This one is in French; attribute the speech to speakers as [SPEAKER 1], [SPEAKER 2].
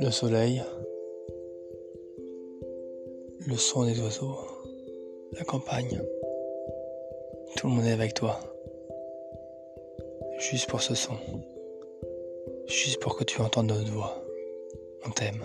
[SPEAKER 1] le soleil, le son des oiseaux, la campagne. Tout le monde est avec toi. Juste pour ce son. Juste pour que tu entendes notre voix. On t'aime.